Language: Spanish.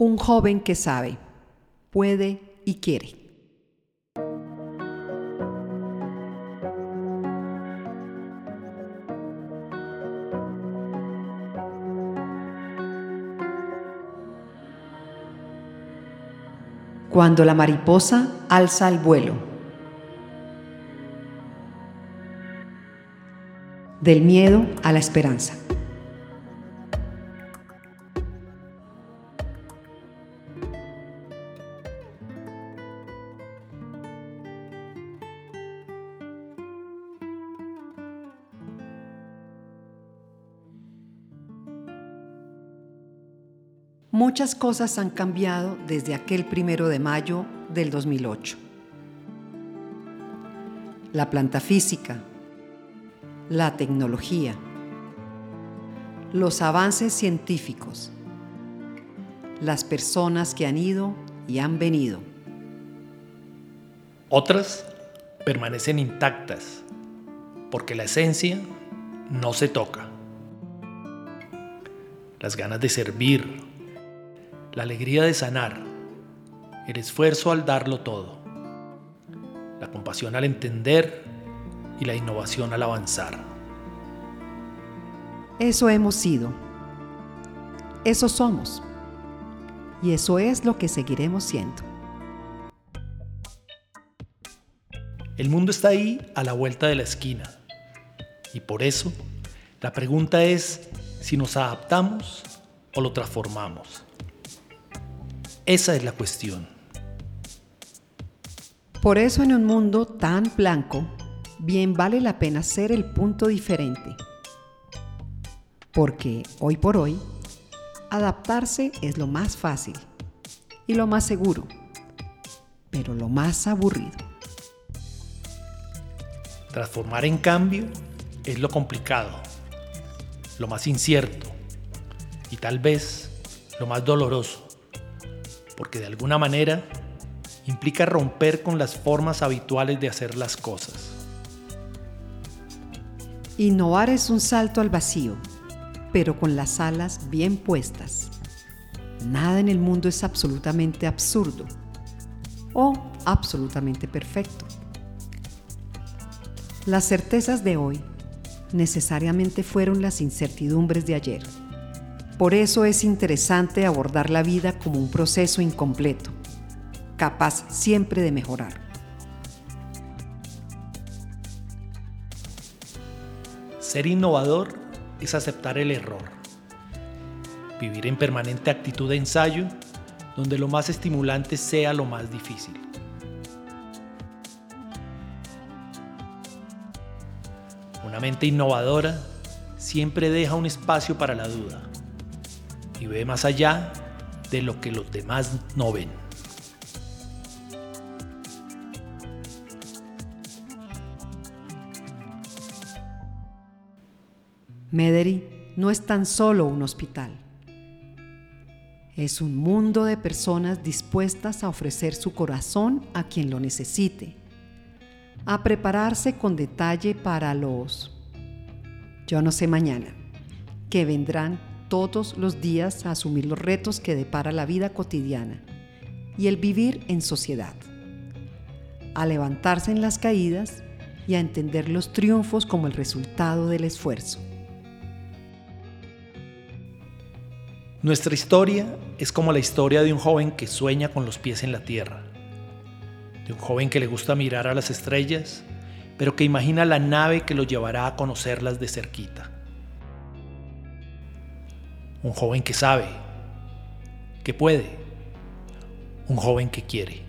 Un joven que sabe, puede y quiere. Cuando la mariposa alza el vuelo. Del miedo a la esperanza. Muchas cosas han cambiado desde aquel primero de mayo del 2008. La planta física, la tecnología, los avances científicos, las personas que han ido y han venido. Otras permanecen intactas porque la esencia no se toca. Las ganas de servir, la alegría de sanar, el esfuerzo al darlo todo, la compasión al entender y la innovación al avanzar. Eso hemos sido, eso somos y eso es lo que seguiremos siendo. El mundo está ahí a la vuelta de la esquina y por eso la pregunta es si nos adaptamos o lo transformamos. Esa es la cuestión. Por eso en un mundo tan blanco, bien vale la pena ser el punto diferente. Porque hoy por hoy, adaptarse es lo más fácil y lo más seguro, pero lo más aburrido. Transformar en cambio es lo complicado, lo más incierto y tal vez lo más doloroso porque de alguna manera implica romper con las formas habituales de hacer las cosas. Innovar es un salto al vacío, pero con las alas bien puestas. Nada en el mundo es absolutamente absurdo o absolutamente perfecto. Las certezas de hoy necesariamente fueron las incertidumbres de ayer. Por eso es interesante abordar la vida como un proceso incompleto, capaz siempre de mejorar. Ser innovador es aceptar el error, vivir en permanente actitud de ensayo donde lo más estimulante sea lo más difícil. Una mente innovadora siempre deja un espacio para la duda y ve más allá de lo que los demás no ven. Mederi no es tan solo un hospital. Es un mundo de personas dispuestas a ofrecer su corazón a quien lo necesite, a prepararse con detalle para los, yo no sé mañana, que vendrán todos los días a asumir los retos que depara la vida cotidiana y el vivir en sociedad, a levantarse en las caídas y a entender los triunfos como el resultado del esfuerzo. Nuestra historia es como la historia de un joven que sueña con los pies en la tierra, de un joven que le gusta mirar a las estrellas, pero que imagina la nave que lo llevará a conocerlas de cerquita un joven que sabe, que puede, un joven que quiere.